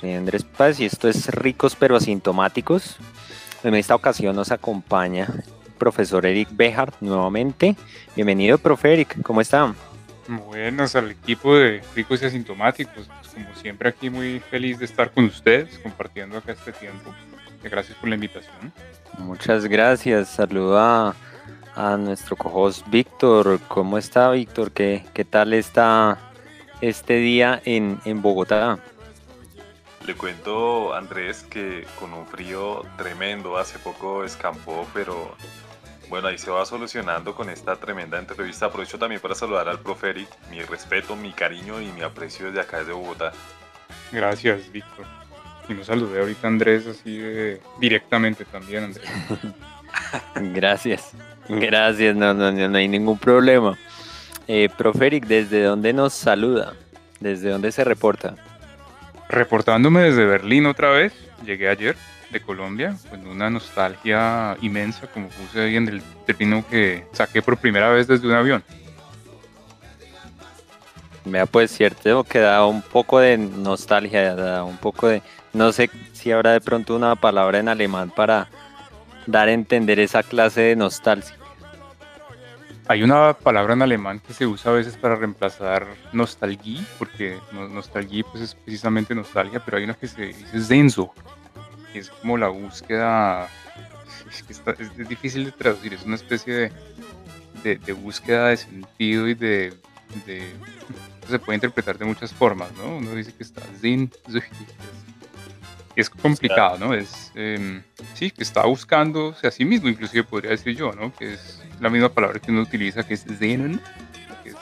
Soy Andrés Paz y esto es Ricos pero Asintomáticos. En esta ocasión nos acompaña el profesor Eric Bejar nuevamente. Bienvenido, profe Eric, ¿cómo está? Buenas al equipo de Ricos y Asintomáticos. Pues, como siempre aquí muy feliz de estar con ustedes compartiendo acá este tiempo. Gracias por la invitación. Muchas gracias. Saluda a, nuestro co-host Víctor. ¿Cómo está Víctor? ¿Qué, ¿Qué tal está este día en, en Bogotá? Le cuento, Andrés, que con un frío tremendo, hace poco escampó, pero bueno, ahí se va solucionando con esta tremenda entrevista. Aprovecho también para saludar al profe Eric, mi respeto, mi cariño y mi aprecio desde acá, desde Bogotá. Gracias, Víctor. Y nos saludé ahorita Andrés así directamente también, Andrés. Gracias, gracias, no, no, no, hay ningún problema. Eh, profe Eric, ¿desde dónde nos saluda? ¿Desde dónde se reporta? Reportándome desde Berlín otra vez, llegué ayer de Colombia, con una nostalgia inmensa, como puse ahí en el término que saqué por primera vez desde un avión. Vea, pues cierto que da un poco de nostalgia, da un poco de... No sé si habrá de pronto una palabra en alemán para dar a entender esa clase de nostalgia. Hay una palabra en alemán que se usa a veces para reemplazar nostalgia, porque nostalgia pues es precisamente nostalgia, pero hay una que se dice senso, que es como la búsqueda, es, difícil de traducir, es una especie de, búsqueda de sentido y de, se puede interpretar de muchas formas, ¿no? Uno dice que está sin, es complicado, ¿no? Es, em, sí, que está buscándose a sí mismo, inclusive podría decir yo, ¿no? Que es la misma palabra que uno utiliza, que es Zenon, que es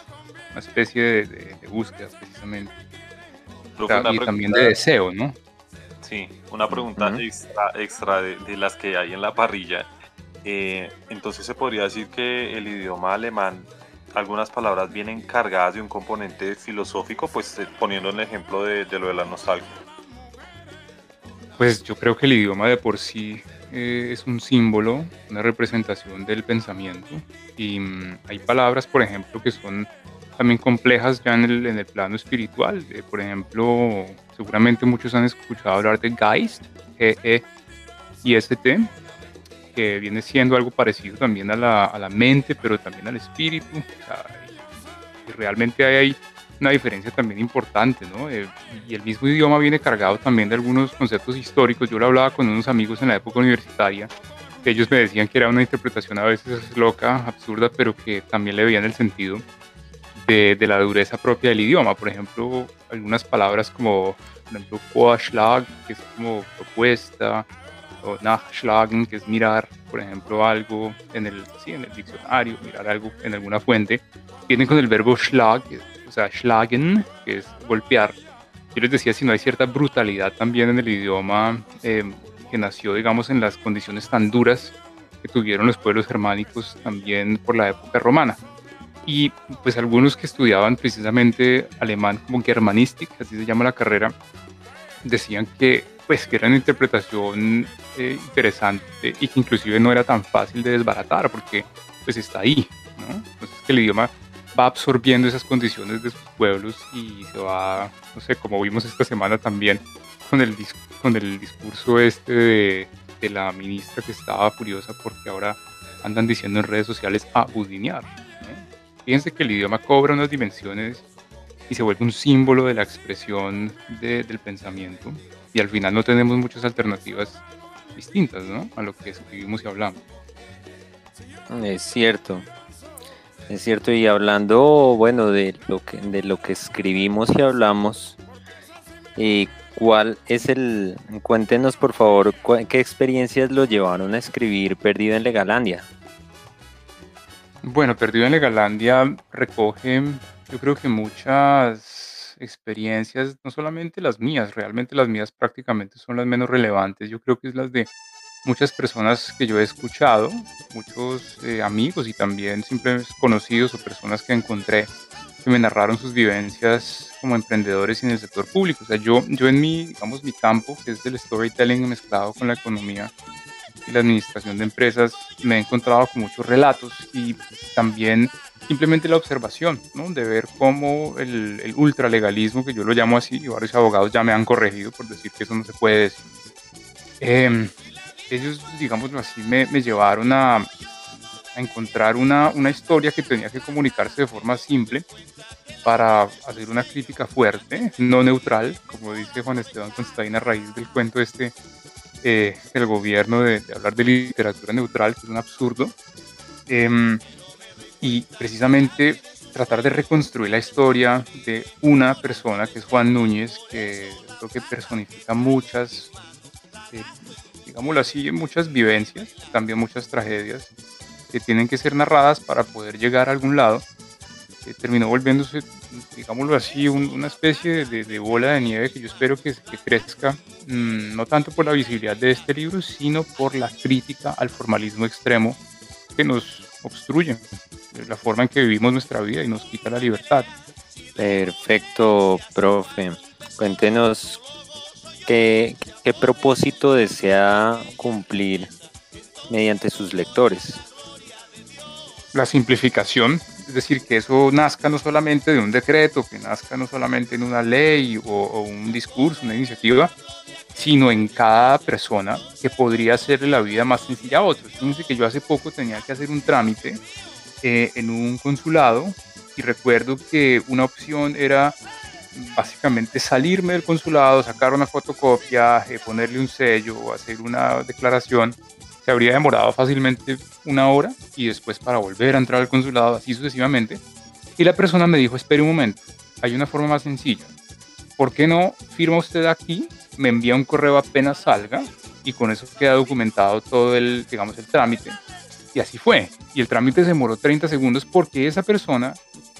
una especie de, búsqueda precisamente. y también de deseo, ¿no? Sí, una pregunta extra, extra de, las que hay en la parrilla. Eh, entonces se podría decir que el idioma alemán, algunas palabras vienen cargadas de un componente filosófico, pues eh, poniendo el ejemplo de, de lo de la nostalgia. Pues yo creo que el idioma de por sí eh, es un símbolo, una representación del pensamiento. Y mm, hay palabras, por ejemplo, que son también complejas ya en el, en el plano espiritual. Eh, por ejemplo, seguramente muchos han escuchado hablar de Geist, G-E-I-S-T, que viene siendo algo parecido también a la, mente, pero también al espíritu. y realmente hay, hay una diferencia también importante, ¿no? Eh, y el mismo idioma viene cargado también de algunos conceptos históricos. Yo lo hablaba con unos amigos en la época universitaria, que ellos me decían que era una interpretación a veces loca, absurda, pero que también le veían el sentido de, de la dureza propia del idioma. Por ejemplo, algunas palabras como, por ejemplo, Vorschlag, que es como propuesta, o Nachschlagen, que es mirar, por ejemplo, algo en el, sí, en el diccionario, mirar algo en alguna fuente, vienen con el verbo Schlag, que es sea, schlagen, que es golpear. Yo les decía, si no hay cierta brutalidad también en el idioma eh, que nació, digamos, en las condiciones tan duras que tuvieron los pueblos germánicos también por la época romana. Y pues algunos que estudiaban precisamente alemán como Germanistik, así se llama la carrera, decían que pues que era una interpretación eh, interesante y que inclusive no era tan fácil de desbaratar porque pues está ahí, ¿no? Entonces que el idioma va absorbiendo esas condiciones de sus pueblos y se va, no sé, como vimos esta semana también con el, con el discurso este de, de la ministra que estaba furiosa porque ahora andan diciendo en redes sociales a budinear. Fíjense que el idioma cobra unas dimensiones y se vuelve un símbolo de la expresión del pensamiento y al final no tenemos muchas alternativas distintas ¿no? a lo que escribimos y hablamos. Es cierto, es cierto, y hablando, bueno, de lo que, de lo que escribimos y hablamos, y ¿cuál es el, cuéntenos por favor, qué experiencias lo llevaron a escribir Perdido en Legalandia? Bueno, Perdido en Legalandia recoge, yo creo que muchas experiencias, no solamente las mías, realmente las mías prácticamente son las menos relevantes, yo creo que es las de muchas personas que yo he escuchado, muchos eh, amigos y también simples conocidos o personas que encontré que me narraron sus vivencias como emprendedores en el sector público. O sea, yo, yo en mi, digamos, mi campo, que es del storytelling mezclado con la economía, y la administración de empresas me he encontrado con muchos relatos y también simplemente la observación, ¿no? de ver cómo el, el ultralegalismo, que yo lo llamo así, y varios abogados ya me han corregido por decir que eso no se puede decir. Em, ellos, digámoslo así, me, me llevaron a, a encontrar una, una, historia que tenía que comunicarse de forma simple para hacer una crítica fuerte, no neutral, como dice Juan Esteban Constaín a raíz del cuento este eh, del gobierno de, de, hablar de literatura neutral, que es un absurdo. Eh, y precisamente tratar de reconstruir la historia de una persona que es Juan Núñez, que creo que personifica muchas, eh, digámoslo así, muchas vivencias, también muchas tragedias que tienen que ser narradas para poder llegar a algún lado. Eh, terminó volviéndose, digámoslo así, un, una especie de, de, bola de nieve que yo espero que, que crezca, mmm, no tanto por la visibilidad de este libro, sino por la crítica al formalismo extremo que nos obstruye la forma en que vivimos nuestra vida y nos quita la libertad. Perfecto, profe. Cuéntenos qué, qué propósito desea cumplir mediante sus lectores. La simplificación, es decir, que eso nazca no solamente de un decreto, que nazca no solamente en una ley o, o un discurso, una iniciativa, sino en cada persona que podría hacerle la vida más sencilla a otros. Fíjense que yo hace poco tenía que hacer un trámite eh, en un consulado y recuerdo que una opción era básicamente salirme del consulado, sacar una fotocopia, eh, ponerle un sello o hacer una declaración. Se habría demorado fácilmente una hora y después para volver a entrar al consulado, así sucesivamente. Y la persona me dijo, espere un momento, hay una forma más sencilla. ¿Por qué no firma usted aquí me envía un correo apenas salga y con eso queda documentado todo el, digamos, el trámite. Y así fue. Y el trámite se demoró 30 segundos porque esa persona,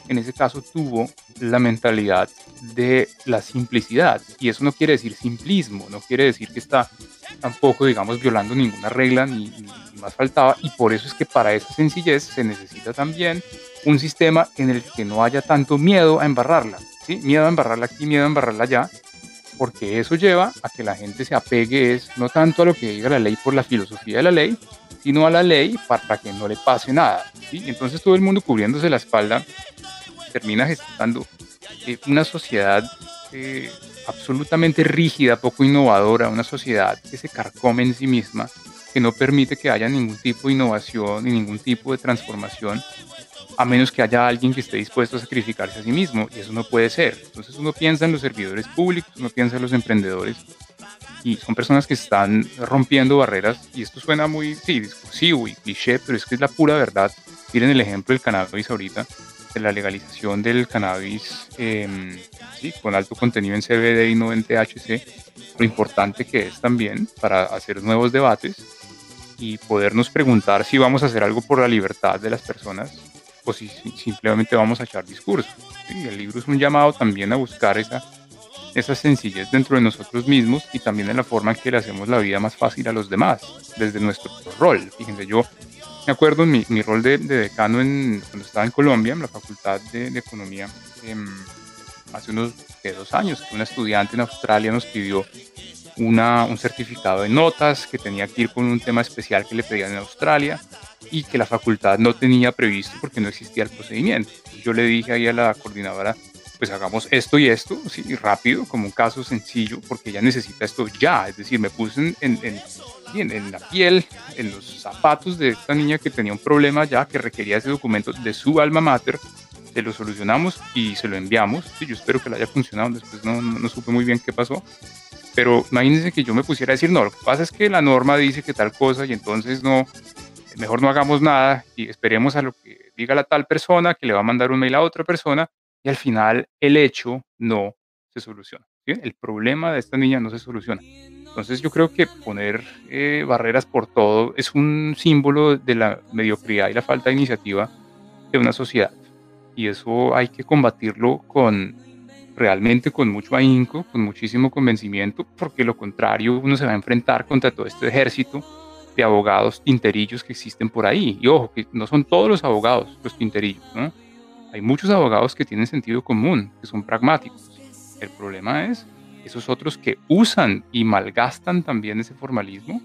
en ese caso, tuvo la mentalidad de la simplicidad. Y eso no quiere decir simplismo, no quiere decir que está tampoco, digamos, violando ninguna regla ni, ni más faltaba. Y por eso es que para esa sencillez se necesita también un sistema en el que no haya tanto miedo a embarrarla. ¿sí? Miedo a embarrarla aquí, miedo a embarrarla allá porque eso lleva a que la gente se apegue es no tanto a lo que diga la ley por la filosofía de la ley, sino a la ley para que no le pase nada. ¿sí? Entonces todo el mundo cubriéndose la espalda termina gestando eh, una sociedad eh, absolutamente rígida, poco innovadora, una sociedad que se carcome en sí misma, que no permite que haya ningún tipo de innovación ni ningún tipo de transformación a menos que haya alguien que esté dispuesto a sacrificarse a sí mismo, y eso no puede ser. Entonces uno piensa en los servidores públicos, uno piensa en los emprendedores, y son personas que están rompiendo barreras, y esto suena muy, sí, discursivo y cliché, pero es que es la pura verdad. Miren el ejemplo del cannabis ahorita, de la legalización del cannabis eh, sí, con alto contenido en CBD y no en THC, lo importante que es también para hacer nuevos debates y podernos preguntar si vamos a hacer algo por la libertad de las personas o si, si simplemente vamos a echar discurso. ¿sí? El libro es un llamado también a buscar esa, esa sencillez dentro de nosotros mismos y también en la forma en que le hacemos la vida más fácil a los demás, desde nuestro rol. Fíjense, yo me acuerdo en mi, mi rol de, de, decano en, cuando estaba en Colombia, en la Facultad de, Economía, eh, hace unos de dos años, que una estudiante en Australia nos pidió una, un certificado de notas que tenía que ir con un tema especial que le pedían en Australia y que la facultad no tenía previsto porque no existía el procedimiento. Yo le dije ahí a la coordinadora, pues hagamos esto y esto, sí, rápido, como un caso sencillo, porque ella necesita esto ya. Es decir, me puse en, en, en, la piel, en los zapatos de esta niña que tenía un problema ya, que requería ese documento de su alma mater. Se lo solucionamos y se lo enviamos. Sí, yo espero que le haya funcionado. Después no, no, no supe muy bien qué pasó. Pero imagínense que yo me pusiera a decir, no, lo que pasa es que la norma dice que tal cosa y entonces no, mejor no hagamos nada y esperemos a lo que diga la tal persona que le va a mandar un mail a otra persona y al final el hecho no se soluciona. ¿sí? El problema de esta niña no se soluciona. Entonces yo creo que poner eh, barreras por todo es un símbolo de la mediocridad y la falta de iniciativa de una sociedad. Y eso hay que combatirlo con realmente con mucho ahínco, con muchísimo convencimiento, porque lo contrario uno se va a enfrentar contra todo este ejército de abogados tinterillos que existen por ahí. Y ojo, que no son todos los abogados los tinterillos, ¿no? Hay muchos abogados que tienen sentido común, que son pragmáticos. El problema es esos otros que usan y malgastan también ese formalismo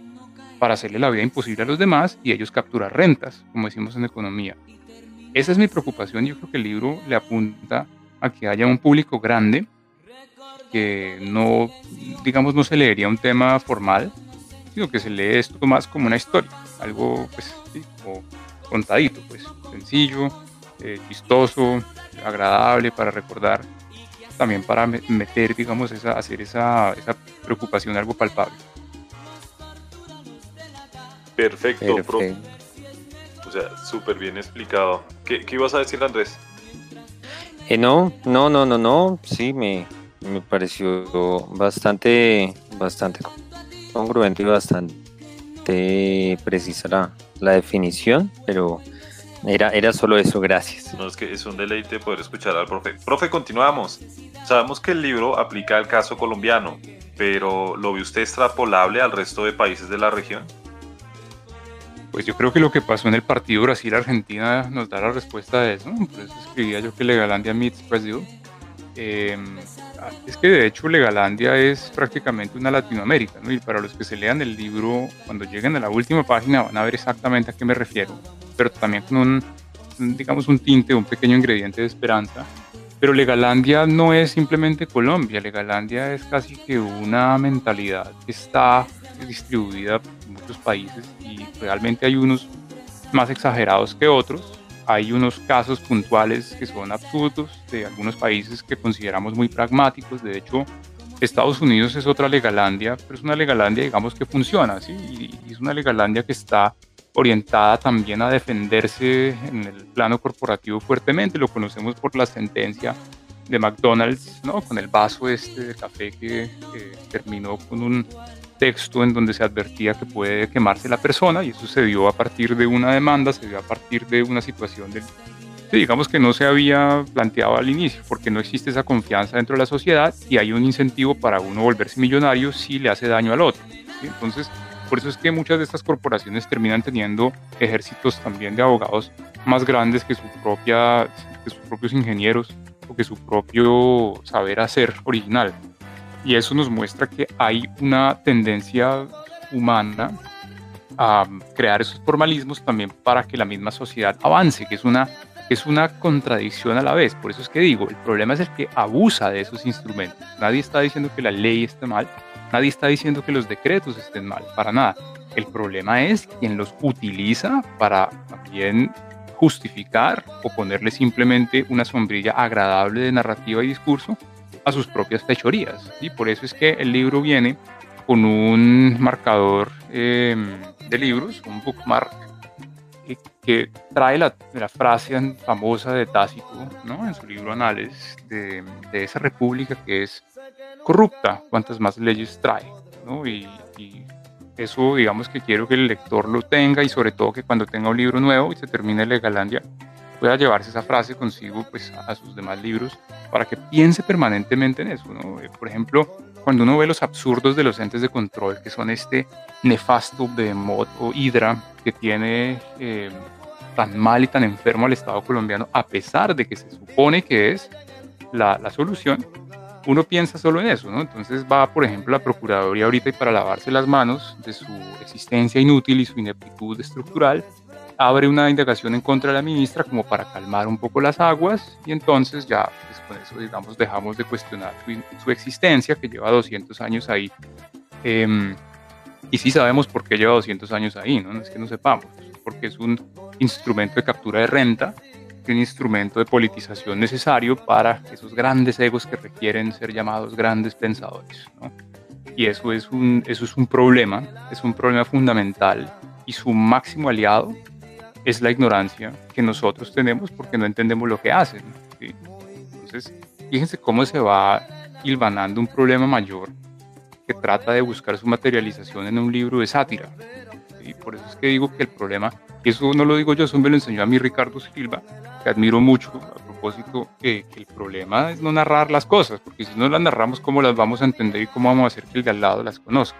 para hacerle la vida imposible a los demás y ellos capturar rentas, como decimos en economía. Esa es mi preocupación. Yo creo que el libro le apunta a que haya un público grande que no, digamos, no se leería un tema formal, sino que se lee esto más como una historia, algo pues contadito, pues sencillo, eh, chistoso, agradable para recordar, también para meter, digamos, esa, hacer esa, esa preocupación algo palpable. Perfecto, O sea, súper bien explicado. ¿Qué, ¿Qué, ibas a decir, Andrés? Eh, no, no, no, no, no. Sí, me, me pareció bastante, bastante congruente y bastante precisa la, la definición, pero era, era solo eso, gracias. No, es que es un deleite poder escuchar al profe. Profe, continuamos. Sabemos que el libro aplica al caso colombiano, pero ¿lo ve usted extrapolable al resto de países de la región? Pues yo creo que lo que pasó en el partido Brasil-Argentina nos da la respuesta a eso. Por eso escribía yo que Legalandia meets Brasil. Em, es que de hecho Legalandia es prácticamente una Latinoamérica, ¿no? Y para los que se lean el libro, cuando lleguen a la última página van a ver exactamente a qué me refiero, pero también con un, digamos, un tinte, un pequeño ingrediente de esperanza. Pero Legalandia no es simplemente Colombia, Legalandia es casi que una mentalidad que está distribuida en muchos países y realmente hay unos más exagerados que otros. Hay unos casos puntuales que son absurdos de algunos países que consideramos muy pragmáticos. De hecho, Estados Unidos es otra legalandia, pero es una legalandia, digamos, que funciona, ¿sí? Y es una legalandia que está orientada también a defenderse en el plano corporativo fuertemente. Lo conocemos por la sentencia de McDonald's, ¿no? Con el vaso este de café que, que terminó con un texto en donde se advertía que puede quemarse la persona y eso se dio a partir de una demanda, se dio a partir de una situación de, digamos que no se había planteado al inicio, porque no existe esa confianza dentro de la sociedad y hay un incentivo para uno volverse millonario si le hace daño al otro. Entonces, por eso es que muchas de estas corporaciones terminan teniendo ejércitos también de abogados más grandes que, su propia, que sus propios ingenieros o que su propio saber hacer original. Y eso nos muestra que hay una tendencia humana a crear esos formalismos también para que la misma sociedad avance, que es una, es una contradicción a la vez. Por eso es que digo, el problema es el que abusa de esos instrumentos. Nadie está diciendo que la ley esté mal, nadie está diciendo que los decretos estén mal, para nada. El problema es quien los utiliza para también justificar o ponerle simplemente una sombrilla agradable de narrativa y discurso a sus propias fechorías. Y por eso es que el libro viene con un marcador em, de libros, un bookmark, que, trae la, la, frase famosa de Tácito ¿no? en su libro Anales de, de, esa república que es corrupta, cuantas más leyes trae. ¿no? Y, y, eso, digamos que quiero que el lector lo tenga y sobre todo que cuando tenga un libro nuevo y se termine Legalandia, pueda llevarse esa frase consigo pues, a sus demás libros para que piense permanentemente en eso. Eh, por ejemplo, cuando uno ve los absurdos de los entes de control, que son este nefasto Behemoth o Hydra que tiene eh, tan mal y tan enfermo al Estado colombiano, a pesar de que se supone que es la solución, uno piensa solo en eso, ¿no? Entonces va, por ejemplo, la Procuraduría ahorita y para lavarse las manos de su existencia inútil y su ineptitud estructural, abre una indagación en contra de la ministra como para calmar un poco las aguas y entonces ya pues, con eso digamos dejamos de cuestionar su, existencia que lleva 200 años ahí em, y sí sabemos por qué lleva 200 años ahí, ¿no? no es que no sepamos, porque es un instrumento de captura de renta, un instrumento de politización necesario para esos grandes egos que requieren ser llamados grandes pensadores. ¿no? Y eso es, un, eso es un problema, es un problema fundamental y su máximo aliado es la ignorancia que nosotros tenemos porque no entendemos lo que hacen. Entonces, fíjense cómo se va hilvanando un problema mayor que trata de buscar su materialización en un libro de sátira. Y por eso es que digo que el problema, y eso no lo digo yo, eso me lo enseñó a mí Ricardo Silva, que admiro mucho a propósito, que, que el problema es no narrar las cosas, porque si no las narramos, ¿cómo las vamos a entender y cómo vamos a hacer que el de al lado las conozca?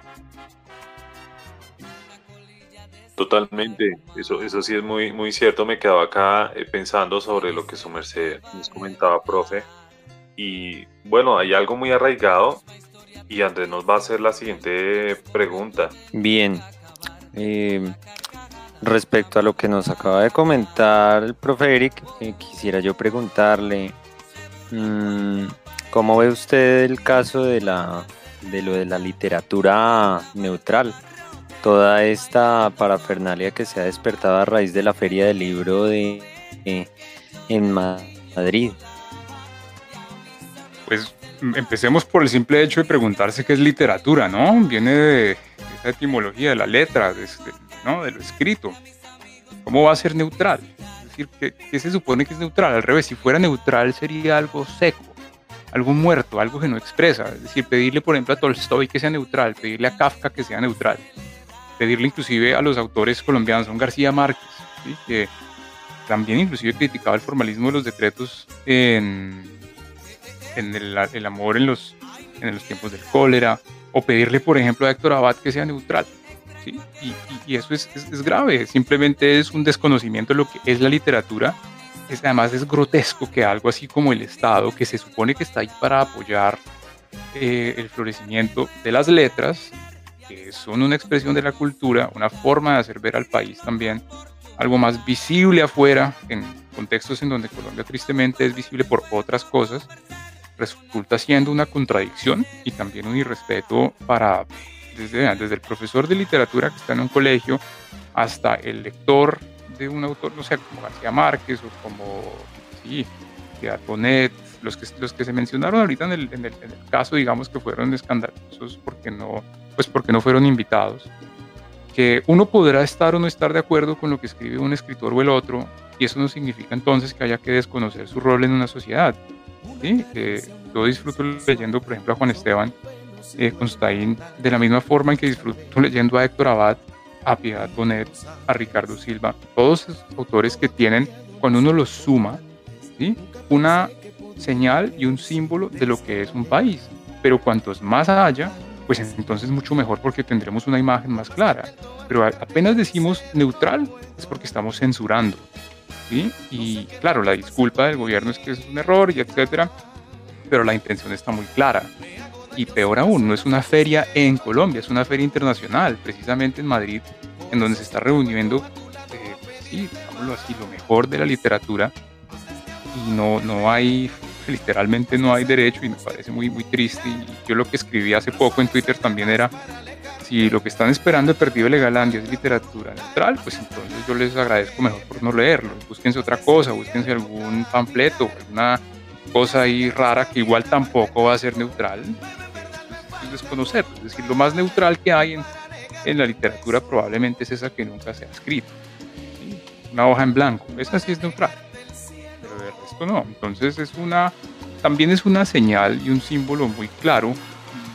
Totalmente, eso, eso sí es muy, muy cierto. Me quedaba acá eh, pensando sobre lo que su merced nos comentaba, profe. Y bueno, hay algo muy arraigado y Andrés nos va a hacer la siguiente pregunta. Bien, Eh, respecto a lo que nos acaba de comentar el profe Eric, eh, quisiera yo preguntarle, mm, ¿cómo ve usted el caso de, la, de lo de la literatura neutral? Toda esta parafernalia que se ha despertado a raíz de la feria del libro de, en Madrid. Pues empecemos por el simple hecho de preguntarse qué es literatura, ¿no? Viene de esa etimología de la letra, de, ¿no? de lo escrito. ¿Cómo va a ser neutral? Es decir, ¿qué, se supone que es neutral? Al revés, si fuera neutral sería algo seco, algo muerto, algo que no expresa. Es decir, pedirle, por ejemplo, a Tolstoy que sea neutral, pedirle a Kafka que sea neutral, pedirle inclusive a los autores colombianos, un García Márquez, que también inclusive criticaba el formalismo de los decretos en en el, amor en los, en los tiempos del cólera, o pedirle, por ejemplo, a Héctor Abad que sea neutral. ¿sí? Y, eso es, es, grave, simplemente es un desconocimiento de lo que es la literatura. Es, además es grotesco que algo así como el Estado, que se supone que está ahí para apoyar eh, el florecimiento de las letras, que son una expresión de la cultura, una forma de hacer ver al país también algo más visible afuera, en contextos en donde Colombia tristemente es visible por otras cosas, resulta siendo una contradicción y también un irrespeto para, desde, desde el profesor de literatura que está en un colegio hasta el lector de un autor, no sé, como García Márquez o como, sí, Bonet, los que, los que se mencionaron ahorita en el, en, el, en el, caso, digamos que fueron escandalosos porque no, pues porque no fueron invitados, que uno podrá estar o no estar de acuerdo con lo que escribe un escritor o el otro, y eso no significa entonces que haya que desconocer su rol en una sociedad. ¿Sí? yo disfruto leyendo, por ejemplo, a Juan Esteban eh, de la misma forma en que disfruto leyendo a Héctor Abad, a Piedad Bonet, a Ricardo Silva, todos esos autores que tienen, cuando uno los suma, ¿sí? una señal y un símbolo de lo que es un país. Pero cuantos más haya, pues entonces mucho mejor porque tendremos una imagen más clara. Pero apenas decimos neutral es porque estamos censurando. Y claro, la disculpa del gobierno es que es un error y etcétera, pero la intención está muy clara. Y peor aún, no es una feria en Colombia, es una feria internacional, precisamente en Madrid, en donde se está reuniendo, eh, sí, digámoslo así, lo mejor de la literatura. Y no, no hay, literalmente no hay derecho y me parece muy, muy triste. Y yo lo que escribí hace poco en Twitter también era si lo que están esperando de Perdido Legalandia es literatura neutral, pues entonces yo les agradezco mejor por no leerlo. Búsquense otra cosa, búsquense algún panfleto, alguna cosa ahí rara que igual tampoco va a ser neutral. Es desconocer, es decir, lo más neutral que hay en, en la literatura probablemente es esa que nunca se ha escrito. Una hoja en blanco, esa sí es neutral, pero de resto no. Entonces es una, también es una señal y un símbolo muy claro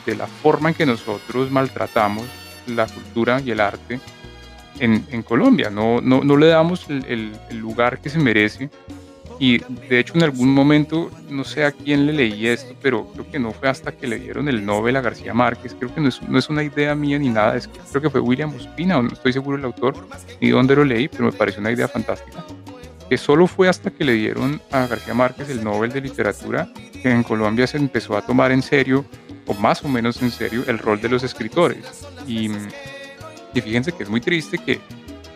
de la forma en que nosotros maltratamos la cultura y el arte en, en Colombia. No, no, no, le damos el, el, lugar que se merece. Y de hecho en algún momento, no sé a quién le leí esto, pero creo que no fue hasta que le dieron el Nobel a García Márquez. Creo que no es, no es una idea mía ni nada, es creo que fue William Ospina, no estoy seguro el autor ni dónde lo leí, pero me pareció una idea fantástica. Que solo fue hasta que le dieron a García Márquez el Nobel de Literatura que en Colombia se empezó a tomar en serio o más o menos en serio el rol de los escritores. Y, y fíjense que es muy triste que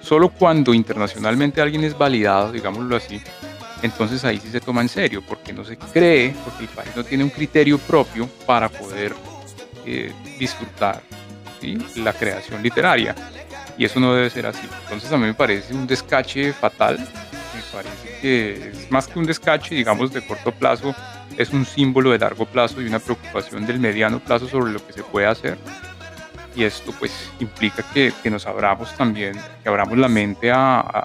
solo cuando internacionalmente alguien es validado, digámoslo así, entonces ahí sí se toma en serio, porque no se cree, porque el país no tiene un criterio propio para poder eh, disfrutar la creación literaria. Y eso no debe ser así. Entonces a mí me parece un descache fatal. Me parece que es más que un descache, digamos, de corto plazo, es un símbolo de largo plazo y una preocupación del mediano plazo sobre lo que se puede hacer. Y esto pues implica que, que nos abramos también, que abramos la mente a,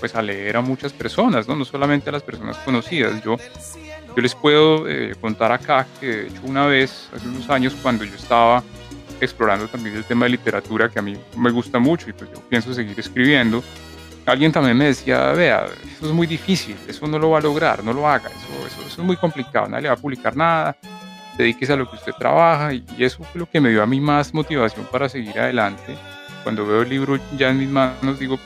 pues a leer a muchas personas, ¿no? no solamente a las personas conocidas. Yo, yo les puedo eh, contar acá que de hecho una vez, hace unos años, cuando yo estaba explorando también el tema de literatura, que a mí me gusta mucho y pues yo pienso seguir escribiendo, alguien también me decía, vea, eso es muy difícil, eso no lo va a lograr, no lo haga, eso, eso, es muy complicado, nadie le va a publicar nada, dedíquese a lo que usted trabaja y, eso fue lo que me dio a mí más motivación para seguir adelante. Cuando veo el libro ya en mis manos digo,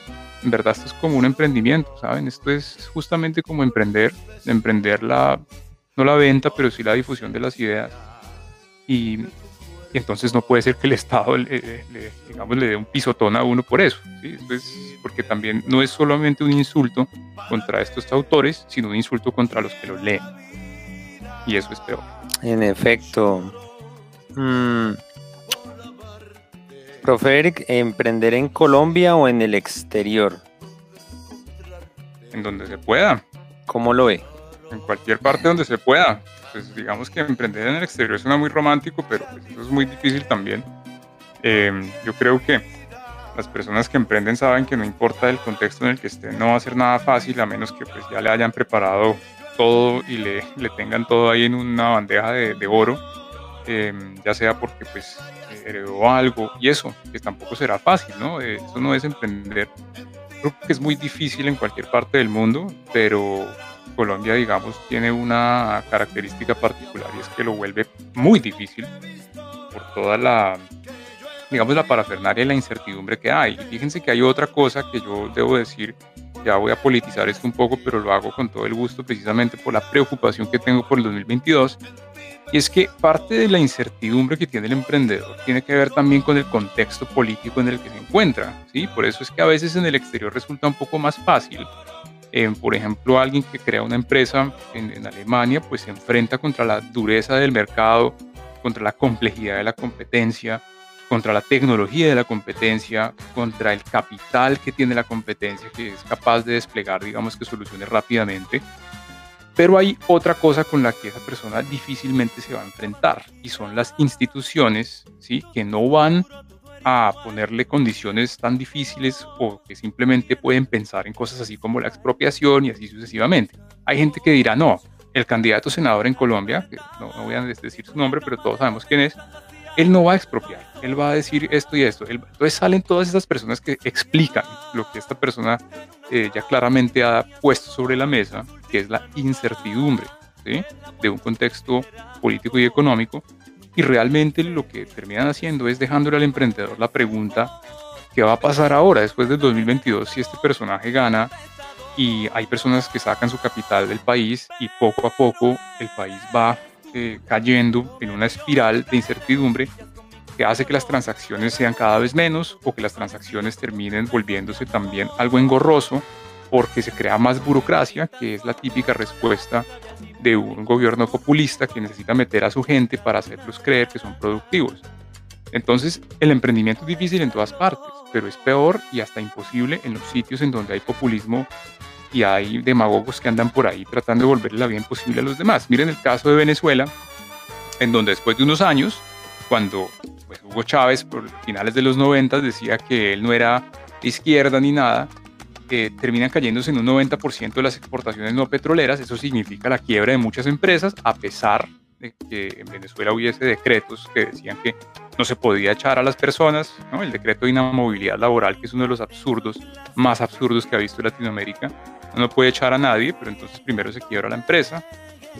en verdad esto es como un emprendimiento, ¿saben? Esto es justamente como emprender, emprender la, no la venta, pero sí la difusión de las ideas. Y, y entonces no puede ser que el Estado le, digamos, le dé un pisotón a uno por eso, ¿sí? porque también no es solamente un insulto contra estos autores, sino un insulto contra los que los leen. Y eso es peor. En efecto. Mm. Profe Eric, ¿emprender en Colombia o en el exterior? En donde se pueda. ¿Cómo lo ve? En cualquier parte donde se pueda pues digamos que emprender en el exterior suena muy romántico, pero pues, eso es muy difícil también. Em, yo creo que las personas que emprenden saben que no importa el contexto en el que estén, no va a ser nada fácil a menos que pues ya le hayan preparado todo y le, le tengan todo ahí en una bandeja de, de oro, em, ya sea porque pues heredó algo y eso, que tampoco será fácil, ¿no? Eh, eso no es emprender. Creo que es muy difícil en cualquier parte del mundo, pero Colombia, digamos, tiene una característica particular y es que lo vuelve muy difícil por toda la, digamos, la parafernaria y la incertidumbre que hay. Y fíjense que hay otra cosa que yo debo decir, ya voy a politizar esto un poco, pero lo hago con todo el gusto precisamente por la preocupación que tengo por el 2022. Y es que parte de la incertidumbre que tiene el emprendedor tiene que ver también con el contexto político en el que se encuentra. ¿sí? Por eso es que a veces en el exterior resulta un poco más fácil por ejemplo, alguien que crea una empresa en, Alemania, pues se enfrenta contra la dureza del mercado, contra la complejidad de la competencia, contra la tecnología de la competencia, contra el capital que tiene la competencia, que es capaz de desplegar, digamos, que soluciones rápidamente. Pero hay otra cosa con la que esa persona difícilmente se va a enfrentar y son las instituciones, ¿sí? Que no van a ponerle condiciones tan difíciles o que simplemente pueden pensar en cosas así como la expropiación y así sucesivamente. Hay gente que dirá, no, el candidato senador en Colombia, no, voy a decir su nombre, pero todos sabemos quién es, él no va a expropiar, él va a decir esto y esto. entonces salen todas esas personas que explican lo que esta persona eh, ya claramente ha puesto sobre la mesa, que es la incertidumbre de un contexto político y económico y realmente lo que terminan haciendo es dejándole al emprendedor la pregunta, ¿qué va a pasar ahora después del 2022 si este personaje gana y hay personas que sacan su capital del país y poco a poco el país va eh, cayendo en una espiral de incertidumbre que hace que las transacciones sean cada vez menos o que las transacciones terminen volviéndose también algo engorroso porque se crea más burocracia, que es la típica respuesta de un gobierno populista que necesita meter a su gente para hacerlos creer que son productivos. Entonces, el emprendimiento es difícil en todas partes, pero es peor y hasta imposible en los sitios en donde hay populismo y hay demagogos que andan por ahí tratando de volverle la bien posible a los demás. Miren el caso de Venezuela, en donde después de unos años, cuando pues, Hugo Chávez, por finales de los 90, decía que él no era de izquierda ni nada, terminan cayéndose en un 90% de las exportaciones no petroleras. Eso significa la quiebra de muchas empresas, a pesar de que en Venezuela hubiese decretos que decían que no se podía echar a las personas, el decreto de inamovilidad laboral, que es uno de los absurdos, más absurdos que ha visto Latinoamérica. No puede echar a nadie, pero entonces primero se quiebra la empresa.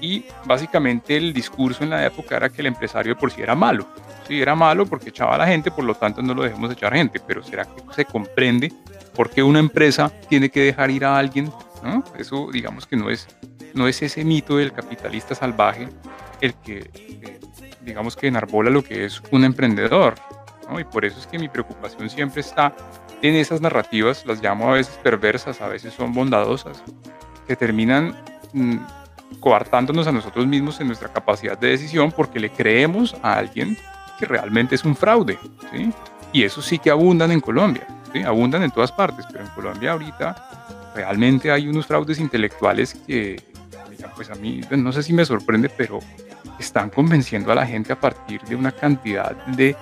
Y básicamente el discurso en la época era que el empresario por sí era malo. Sí, era malo porque echaba a la gente, por lo tanto no lo dejemos echar gente. Pero ¿será que se comprende ¿Por qué una empresa tiene que dejar ir a alguien? Eso digamos que no es, no es ese mito del capitalista salvaje el que eh, digamos que enarbola lo que es un emprendedor. Y por eso es que mi preocupación siempre está en esas narrativas, las llamo a veces perversas, a veces son bondadosas, que terminan mm, coartándonos a nosotros mismos en nuestra capacidad de decisión porque le creemos a alguien que realmente es un fraude. Y eso sí que abundan en Colombia abundan en todas partes, pero en Colombia ahorita realmente hay unos fraudes intelectuales que, pues a mí, pues, no sé si me sorprende, pero están convenciendo a la gente a partir de una cantidad de,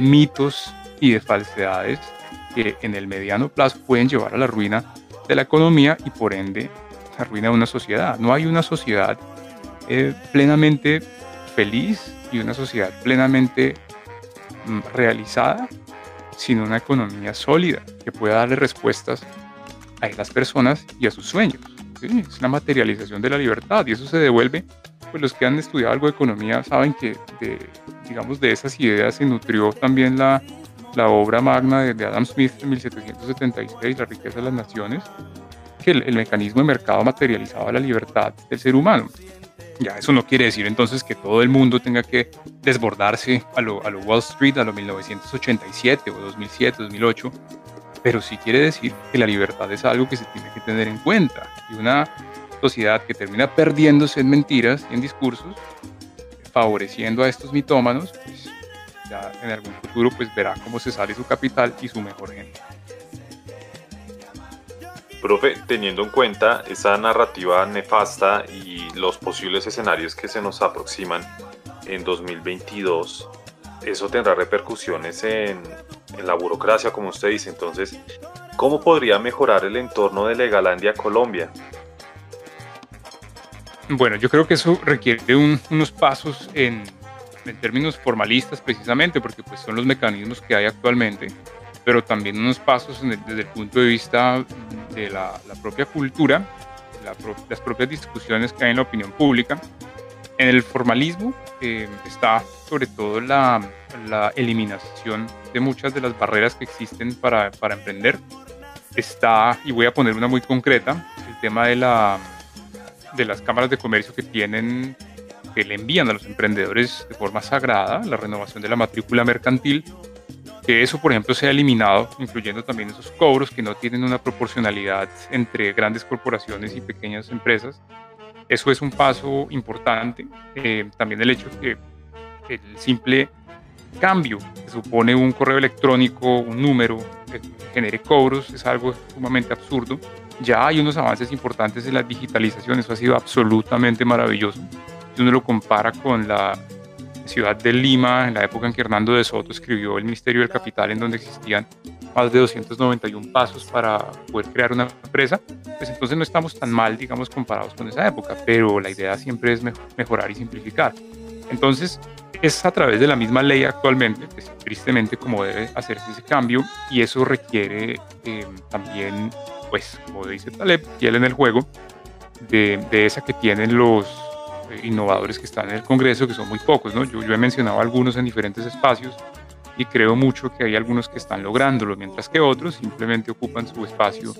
mitos y de falsedades que en el mediano plazo pueden llevar a la ruina de la economía y por ende a la ruina de una sociedad. No hay una sociedad eh, plenamente feliz y una sociedad plenamente mm, realizada sino una economía sólida que pueda darle respuestas a las personas y a sus sueños. Es la materialización de la libertad y eso se devuelve, pues los que han estudiado algo de economía saben que de, digamos, de esas ideas se nutrió también la, la obra magna de, Adam Smith en 1776, La riqueza de las naciones, que el, el mecanismo de mercado materializaba la libertad del ser humano. Ya, eso no quiere decir entonces que todo el mundo tenga que desbordarse a lo, a lo Wall Street, a lo 1987 o 2007, 2008, pero sí quiere decir que la libertad es algo que se tiene que tener en cuenta. Y una sociedad que termina perdiéndose en mentiras y en discursos, favoreciendo a estos mitómanos, pues ya en algún futuro pues verá cómo se sale su capital y su mejor gente. Profe, teniendo en cuenta esa narrativa nefasta y los posibles escenarios que se nos aproximan en 2022, eso tendrá repercusiones en, en la burocracia, como usted dice. Entonces, ¿cómo podría mejorar el entorno de Legalandia Colombia? Bueno, yo creo que eso requiere unos pasos en, en, términos formalistas precisamente, porque pues son los mecanismos que hay actualmente, pero también unos pasos desde el punto de vista de la, la propia cultura, la, las propias discusiones que hay en la opinión pública. En el formalismo eh, está sobre todo la, la, eliminación de muchas de las barreras que existen para, para emprender. Está, y voy a poner una muy concreta, el tema de la de las cámaras de comercio que tienen, que le envían a los emprendedores de forma sagrada la renovación de la matrícula mercantil, que eso, por ejemplo, sea eliminado, incluyendo también esos cobros que no tienen una proporcionalidad entre grandes corporaciones y pequeñas empresas. Eso es un paso importante. Eh, también el hecho que el simple cambio que supone un correo electrónico, un número, genere cobros, es algo sumamente absurdo ya hay unos avances importantes en la digitalización, eso ha sido absolutamente maravilloso. Si uno lo compara con la ciudad de Lima, en la época en que Hernando de Soto escribió El Misterio del Capital, en donde existían más de 291 pasos para poder crear una empresa, pues entonces no estamos tan mal, digamos, comparados con esa época, pero la idea siempre es mejorar y simplificar. Entonces, es a través de la misma ley actualmente, pues, tristemente, como debe hacerse ese cambio, y eso requiere eh, también pues, como dice Taleb, él en el juego, de, de, esa que tienen los innovadores que están en el Congreso, que son muy pocos, ¿no? Yo, yo he mencionado algunos en diferentes espacios y creo mucho que hay algunos que están lográndolo, mientras que otros simplemente ocupan su espacio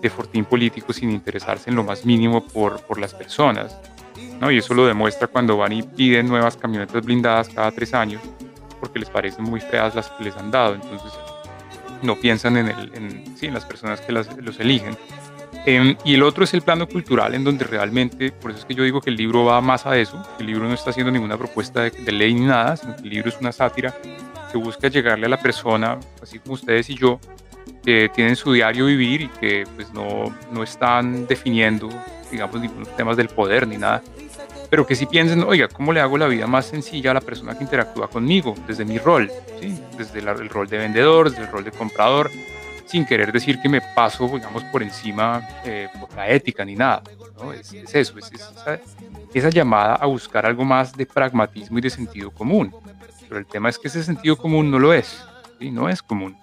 de fortín político sin interesarse en lo más mínimo por, por las personas. ¿no? Y eso lo demuestra cuando van y piden nuevas camionetas blindadas cada tres años, porque les parecen muy feas las que les han dado. Entonces, no piensan en, el, en, sí, en las personas que las, los eligen. Eh, y el otro es el plano cultural, en donde realmente, por eso es que yo digo que el libro va más a eso, el libro no está haciendo ninguna propuesta de, de ley ni nada, sino que el libro es una sátira que busca llegarle a la persona, así como ustedes y yo, que tienen su diario vivir y que pues no, no están definiendo, digamos, ningún temas del poder ni nada, pero que sí piensen, oiga, ¿cómo le hago la vida más sencilla a la persona que interactúa conmigo desde mi rol? ¿sí? Desde el rol de vendedor, desde el rol de comprador, sin querer decir que me paso, digamos, por encima eh, por la ética ni nada. ¿no? Es, es, eso, es, esa, esa, llamada a buscar algo más de pragmatismo y de sentido común. Pero el tema es que ese sentido común no lo es, ¿sí? no es común.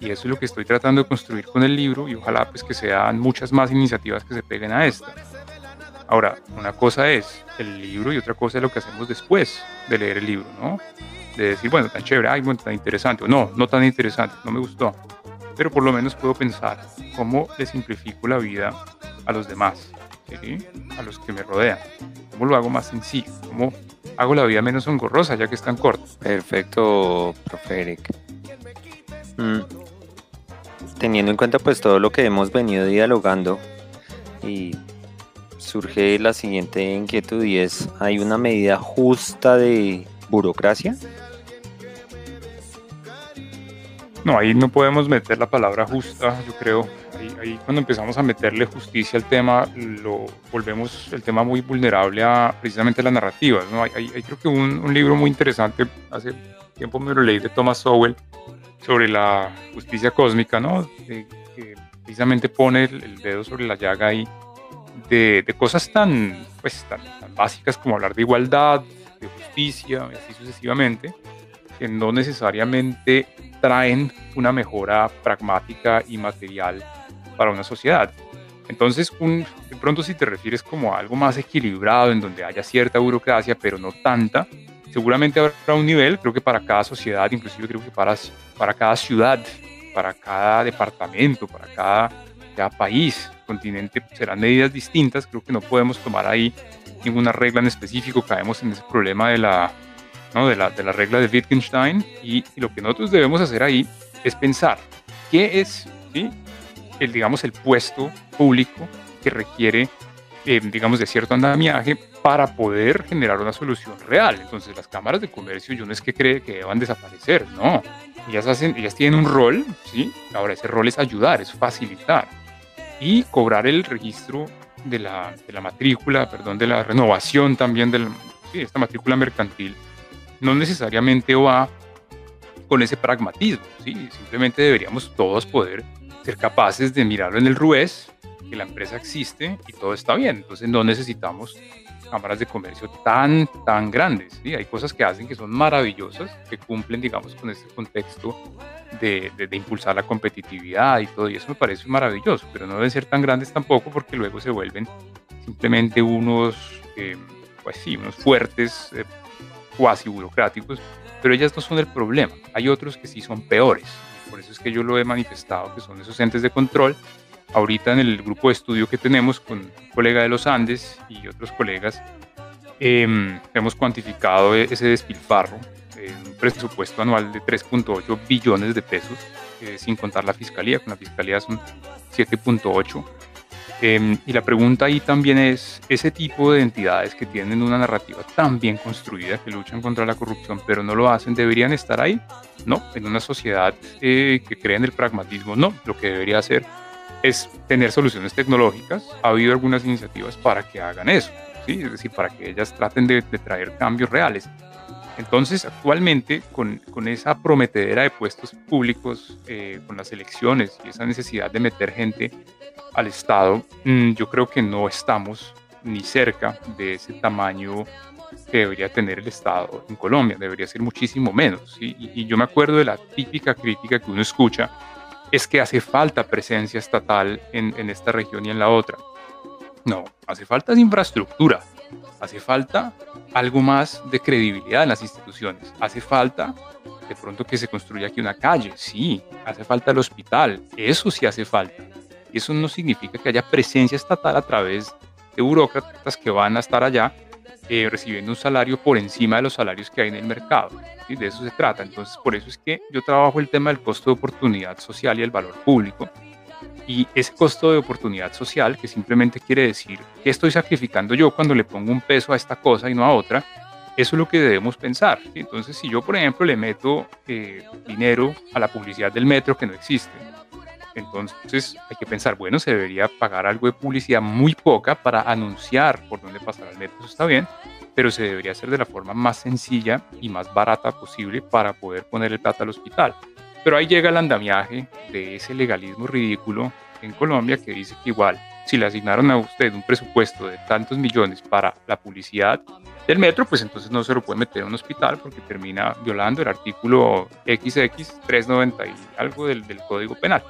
Y eso es lo que estoy tratando de construir con el libro y ojalá pues que sean muchas más iniciativas que se peguen a esta. Ahora, una cosa es el libro y otra cosa es lo que hacemos después de leer el libro, ¿no? De decir, bueno, tan chévere, ay, bueno, tan interesante, o no, no tan interesante, no me gustó. Pero por lo menos puedo pensar cómo le simplifico la vida a los demás, ¿sí? a los que me rodean. ¿Cómo lo hago más sencillo? ¿Cómo hago la vida menos engorrosa ya que es tan corta? Perfecto, profe Eric. Mm. Teniendo en cuenta pues todo lo que hemos venido dialogando y surge la siguiente inquietud y es, ¿hay una medida justa de burocracia? No, ahí no podemos meter la palabra justa, yo creo. Ahí, cuando empezamos a meterle justicia al tema, lo volvemos el tema muy vulnerable a precisamente las narrativas. ¿no? Hay, creo que un, libro muy interesante, hace tiempo me lo leí de Thomas Sowell, sobre la justicia cósmica, ¿no? que precisamente pone el, dedo sobre la llaga ahí de, cosas tan, pues, tan, básicas como hablar de igualdad, de justicia y así sucesivamente, que no necesariamente traen una mejora pragmática y material para una sociedad. Entonces, un, de pronto si te refieres como a algo más equilibrado, en donde haya cierta burocracia, pero no tanta, seguramente habrá un nivel, creo que para cada sociedad, inclusive creo que para, para cada ciudad, para cada departamento, para cada, cada país, continente serán medidas distintas. Creo que no podemos tomar ahí ninguna regla en específico, caemos en ese problema de la, ¿no? de la, de la regla de Wittgenstein y, lo que nosotros debemos hacer ahí es pensar qué es, ¿sí? el, digamos, el puesto público que requiere, eh, digamos, de cierto andamiaje para poder generar una solución real. Entonces, las cámaras de comercio, yo no es que cree que deban desaparecer, no. Ellas, hacen, ellas tienen un rol, ¿sí? Ahora, ese rol es ayudar, es facilitar y cobrar el registro de la, de la matrícula, perdón, de la renovación también de esta matrícula mercantil, no necesariamente va con ese pragmatismo, ¿sí? Simplemente deberíamos todos poder ser capaces de mirarlo en el RUES, que la empresa existe y todo está bien. Entonces no necesitamos cámaras de comercio tan, tan grandes. ¿sí? Hay cosas que hacen que son maravillosas, que cumplen, digamos, con este contexto de, de, impulsar la competitividad y todo, y eso me parece maravilloso, pero no deben ser tan grandes tampoco porque luego se vuelven simplemente unos, eh, pues sí, unos fuertes, eh, cuasi burocráticos, pero ellas no son el problema. Hay otros que sí son peores. Por eso es que yo lo he manifestado, que son esos entes de control ahorita en el grupo de estudio que tenemos con un colega de los Andes y otros colegas, em, hemos cuantificado e-, ese despilfarro en un presupuesto anual de 3.8 billones de pesos, eh, sin contar la fiscalía, con la fiscalía son 7.8. Em, y la pregunta ahí también es, ese tipo de entidades que tienen una narrativa tan bien construida, que luchan contra la corrupción, pero no lo hacen, ¿deberían estar ahí? No, en una sociedad eh, que cree en el pragmatismo, no, lo que debería hacer es tener soluciones tecnológicas. Ha habido algunas iniciativas para que hagan eso, ¿sí? es decir, para que ellas traten de, traer cambios reales. Entonces, actualmente, con, con, esa prometedera de puestos públicos, eh, con las elecciones y esa necesidad de meter gente al Estado, mm, yo creo que no estamos ni cerca de ese tamaño que debería tener el Estado en Colombia, debería ser muchísimo menos. Y, y yo me acuerdo de la típica crítica que uno escucha es que hace falta presencia estatal en, esta región y en la otra. No, hace falta infraestructura, hace falta algo más de credibilidad en las instituciones, hace falta de pronto que se construya aquí una calle, sí, hace falta el hospital, eso sí hace falta. Y eso no significa que haya presencia estatal a través de burócratas que van a estar allá eh, recibiendo un salario por encima de los salarios que hay en el mercado. y De eso se trata. Entonces, por eso es que yo trabajo el tema del costo de oportunidad social y el valor público. Y ese costo de oportunidad social, que simplemente quiere decir que estoy sacrificando yo cuando le pongo un peso a esta cosa y no a otra, eso es lo que debemos pensar. Entonces, si yo, por ejemplo, le meto eh, dinero a la publicidad del metro que no existe, entonces hay que pensar, bueno, se debería pagar algo de publicidad muy poca para anunciar por dónde pasar el metro, eso está bien, pero se debería hacer de la forma más sencilla y más barata posible para poder poner el plata al hospital. Pero ahí llega el andamiaje de ese legalismo ridículo en Colombia que dice que igual, si le asignaron a usted un presupuesto de tantos millones para la publicidad del metro, pues entonces no se lo puede meter en un hospital porque termina violando el artículo XX 390 y algo del, del Código Penal.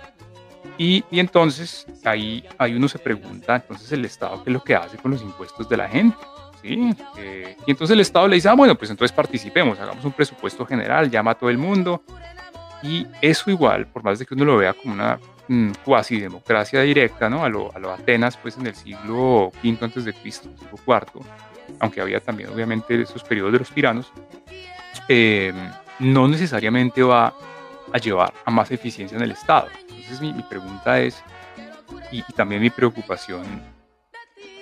Y, entonces ahí, ahí uno se pregunta, entonces el Estado, ¿qué es lo que hace con los impuestos de la gente? ¿Sí? Eh, y entonces el Estado le dice, ah, bueno, pues entonces participemos, hagamos un presupuesto general, llama a todo el mundo. Y eso igual, por más de que uno lo vea como una mm, cuasi democracia directa, ¿no? A lo, a lo, Atenas, pues en el siglo V antes de Cristo, siglo IV, aunque había también obviamente esos periodos de los tiranos, eh, no necesariamente va a llevar a más eficiencia en el Estado. Entonces mi, pregunta es, y, también mi preocupación,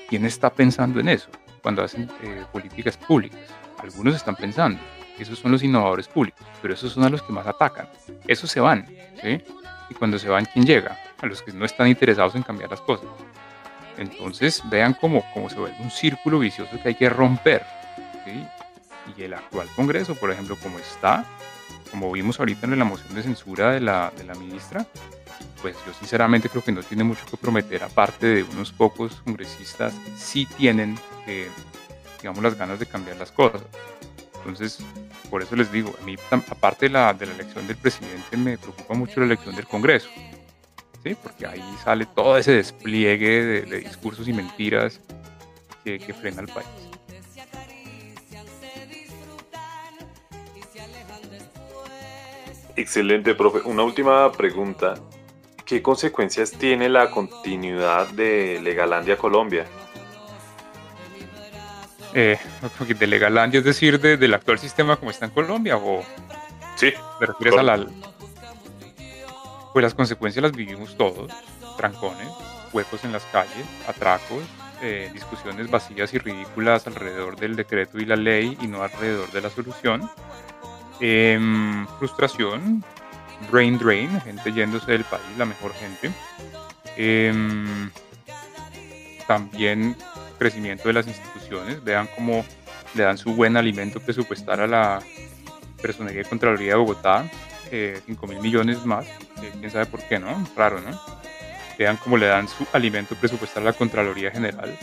¿quién está pensando en eso cuando hacen eh, políticas públicas? Algunos están pensando, esos son los innovadores públicos, pero esos son a los que más atacan. Esos se van, ¿sí? Y cuando se van, ¿quién llega? A los que no están interesados en cambiar las cosas. Entonces vean cómo, cómo se vuelve un círculo vicioso que hay que romper. ¿sí? Y el actual Congreso, por ejemplo, como está, como vimos ahorita en la moción de censura de la, ministra, pues yo sinceramente creo que no tiene mucho que prometer, aparte de unos pocos congresistas sí tienen, eh, digamos, las ganas de cambiar las cosas. Entonces, por eso les digo, a mí, aparte de la, de la elección del presidente, me preocupa mucho la elección del Congreso, ¿sí? porque ahí sale todo ese despliegue de, discursos y mentiras que, que frena al país. Excelente, profe. Una última pregunta. ¿Qué consecuencias tiene la continuidad de Legalandia Colombia? Eh, de Legalandia, es decir, de, del actual sistema como está en Colombia, o Sí. ¿Te refieres a la... Pues las consecuencias las vivimos todos, trancones, huecos en las calles, atracos, eh, discusiones vacías y ridículas alrededor del decreto y la ley y no alrededor de la solución, em, frustración, brain drain, gente yéndose del país, la mejor gente, em, también crecimiento de las instituciones, vean cómo le dan su buen alimento presupuestal a la Personería de Contraloría de Bogotá, eh, 5 mil millones más, quién sabe por qué, ¿no? Raro, ¿no? Vean cómo le dan su alimento presupuestal a la Contraloría General,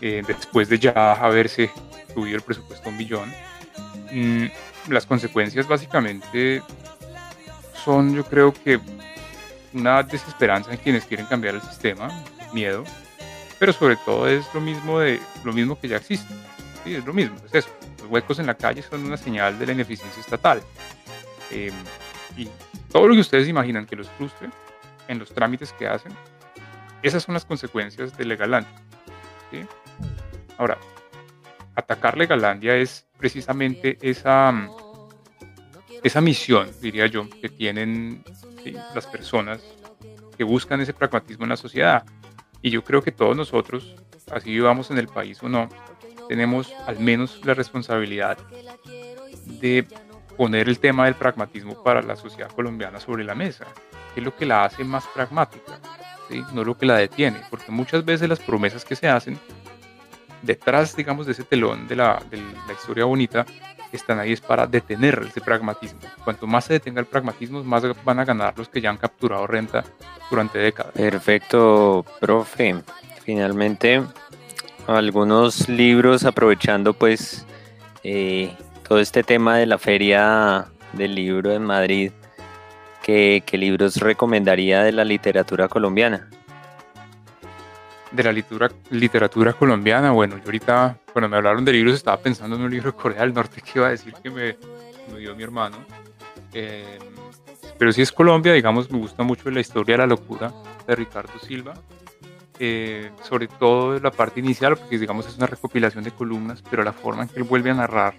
eh, después de ya haberse subido el presupuesto a un billón. Mm, las consecuencias básicamente son, yo creo que, una desesperanza en quienes quieren cambiar el sistema, miedo, pero sobre todo es lo mismo, de, lo mismo que ya existe. Sí, es lo mismo, es eso huecos en la calle son una señal de la ineficiencia estatal. Em, y todo lo que ustedes imaginan que los frustre en los trámites que hacen, esas son las consecuencias de Legalandia. Ahora, atacar Legalandia es precisamente esa, esa misión, diría yo, que tienen las personas que buscan ese pragmatismo en la sociedad. Y yo creo que todos nosotros, así vivamos en el país o no, tenemos al menos la responsabilidad de poner el tema del pragmatismo para la sociedad colombiana sobre la mesa, que es lo que la hace más pragmática, no lo que la detiene, porque muchas veces las promesas que se hacen detrás, digamos, de ese telón de la, de la historia bonita, están ahí es para detener ese pragmatismo. Cuanto más se detenga el pragmatismo, más van a ganar los que ya han capturado renta durante décadas. Perfecto, profe. Finalmente, algunos libros aprovechando pues eh, todo este tema de la feria del libro en Madrid. ¿Qué, libros recomendaría de la literatura colombiana? De la literatura, literatura colombiana, bueno, yo ahorita cuando me hablaron de libros estaba pensando en un libro de Corea del Norte que iba a decir que me, me dio mi hermano. Eh, pero si es Colombia, digamos, me gusta mucho la historia de la locura de Ricardo Silva. Eh, sobre todo la parte inicial, porque digamos es una recopilación de columnas, pero la forma en que él vuelve a narrar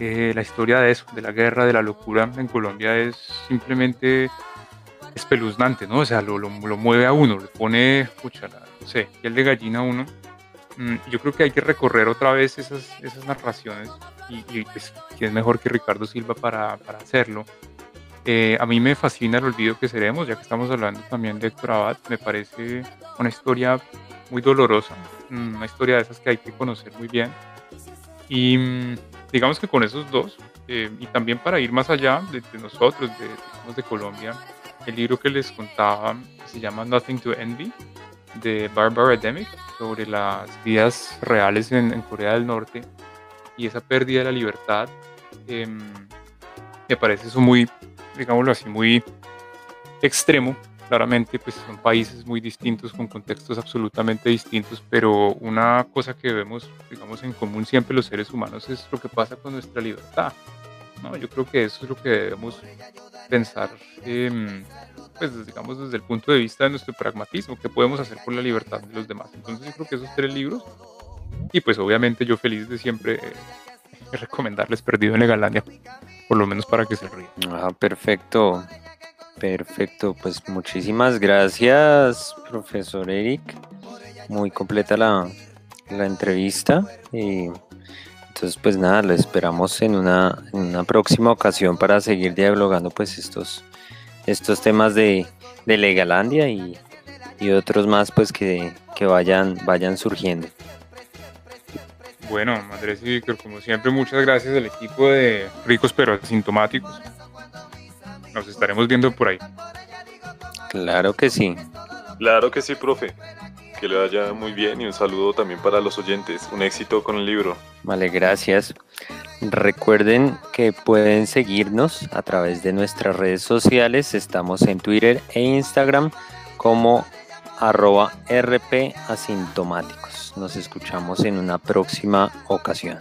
eh, la historia de eso, de la guerra, de la locura en Colombia es simplemente espeluznante, ¿no? O sea, lo, lo, mueve a uno, le pone, pucha, no sé, piel de gallina a uno. Mm, yo creo que hay que recorrer otra vez esas, esas narraciones y, y pues, ¿quién es mejor que Ricardo Silva para, para hacerlo? Eh, a mí me fascina el olvido que seremos, ya que estamos hablando también de Héctor Abad. Me parece una historia muy dolorosa, mm, una historia de esas que hay que conocer muy bien. Y mm, digamos que con esos dos, eh, y también para ir más allá de, nosotros, de, de Colombia, el libro que les contaba se llama Nothing to Envy, de Barbara Demick, sobre las vidas reales en, Corea del Norte y esa pérdida de la libertad. Em, me parece eso muy, digámoslo así, muy extremo. Claramente, pues son países muy distintos, con contextos absolutamente distintos, pero una cosa que vemos, digamos, en común siempre los seres humanos es lo que pasa con nuestra libertad. ¿no? Yo creo que eso es lo que debemos pensar, pues digamos, desde el punto de vista de nuestro pragmatismo, qué podemos hacer por la libertad de los demás. Entonces yo creo que esos tres libros, y pues obviamente yo feliz de siempre eh, recomendarles Perdido en Legalandia, por lo menos para que se rían. Ah, perfecto. Perfecto, pues muchísimas gracias, profesor Eric. Muy completa la, la entrevista. Y entonces, pues nada, lo esperamos en una, en una próxima ocasión para seguir dialogando pues estos, estos temas de, de Legalandia y, y otros más pues que, que vayan, vayan surgiendo. Bueno, Andrés y Víctor, como siempre, muchas gracias al equipo de Ricos pero Asintomáticos. Nos estaremos viendo por ahí. Claro que sí. Claro que sí, profe. Que le vaya muy bien y un saludo también para los oyentes. Un éxito con el libro. Vale, gracias. Recuerden que pueden seguirnos a través de nuestras redes sociales. Estamos en Twitter e Instagram como arroba rp. Nos escuchamos en una próxima ocasión.